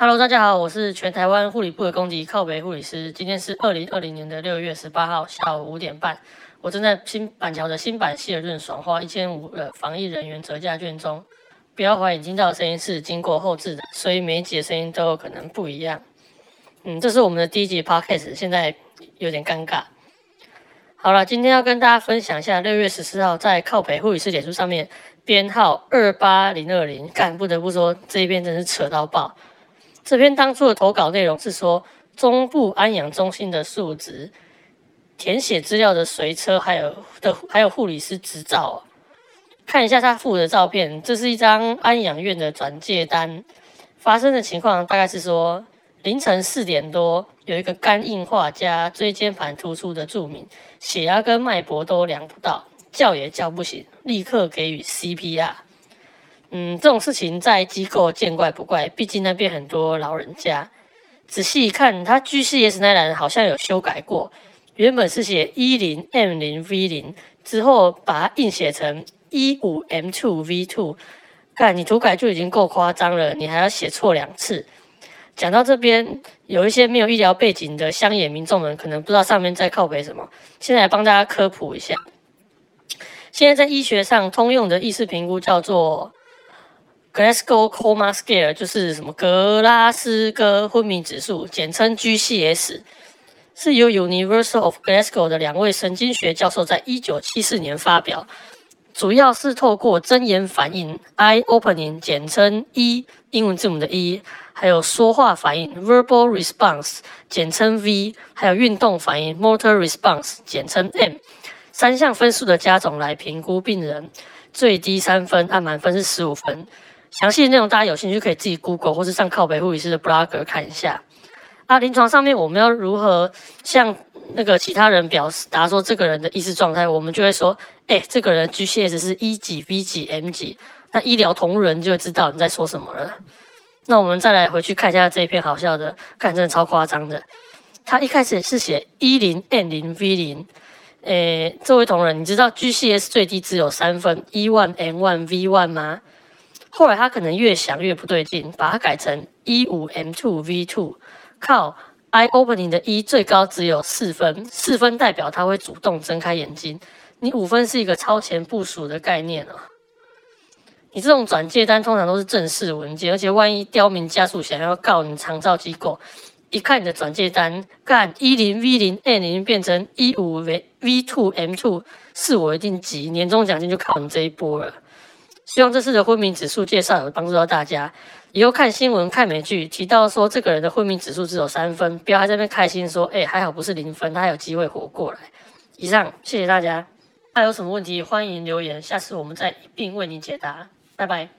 Hello，大家好，我是全台湾护理部的攻击靠北护理师。今天是二零二零年的六月十八号下午五点半，我正在新板桥的新版希尔顿爽花一千五的防疫人员折价券中。不要怀疑听到的声音是经过后置的，所以每一集的声音都有可能不一样。嗯，这是我们的第一集 Podcast，现在有点尴尬。好了，今天要跟大家分享一下六月十四号在靠北护理师脸书上面编号二八零二零，干不得不说这一篇真是扯到爆。这篇当初的投稿内容是说中部安养中心的数值、填写资料的随车，还有的还有护理师执照。看一下他附的照片，这是一张安养院的转介单。发生的情况大概是说，凌晨四点多，有一个肝硬化加椎间盘突出的住民，血压跟脉搏都量不到，叫也叫不醒，立刻给予 CPR。嗯，这种事情在机构见怪不怪，毕竟那边很多老人家。仔细一看，他 GCS 那栏好像有修改过，原本是写一零 M 零 V 零，之后把它硬写成。一五 M two V two，看你涂改就已经够夸张了，你还要写错两次。讲到这边，有一些没有医疗背景的乡野民众们可能不知道上面在靠背什么，现在来帮大家科普一下。现在在医学上通用的意识评估叫做 Glasgow Coma Scale，就是什么格拉斯哥昏迷指数，简称 GCS，是由 University of Glasgow 的两位神经学教授在一九七四年发表。主要是透过睁眼反应 （eye opening），简称 E，英文字母的 E，还有说话反应 （verbal response），简称 V，还有运动反应 （motor response），简称 M，三项分数的加总来评估病人。最低三分，按满分是十五分。详细的内容大家有兴趣可以自己 Google 或是上靠北护理师的 blog 看一下。啊，临床上面我们要如何向那个其他人表示答说这个人的意识状态？我们就会说。哎，这个人 GCS 是一级、B 级、M 级，那医疗同仁就会知道你在说什么了。那我们再来回去看一下这一篇好笑的，看真的超夸张的。他一开始是写一零 N 零 V 零，诶，这位同仁，你知道 GCS 最低只有三分，一 one M one V one 吗？后来他可能越想越不对劲，把它改成一五 M two V two。靠！i opening 的一最高只有四分，四分代表他会主动睁开眼睛。你五分是一个超前部署的概念啊！你这种转借单通常都是正式文件，而且万一刁民家属想要告你长照机构，一看你的转借单，干一零 V 零 N 零变成一五 V V two M two，是我一定急，年终奖金就靠你这一波了。希望这次的昏迷指数介绍有帮助到大家。以后看新闻、看美剧，提到说这个人的昏迷指数只有三分，不要在那边开心说，哎，还好不是零分，他还有机会活过来。以上，谢谢大家。还有什么问题，欢迎留言，下次我们再一并为您解答。拜拜。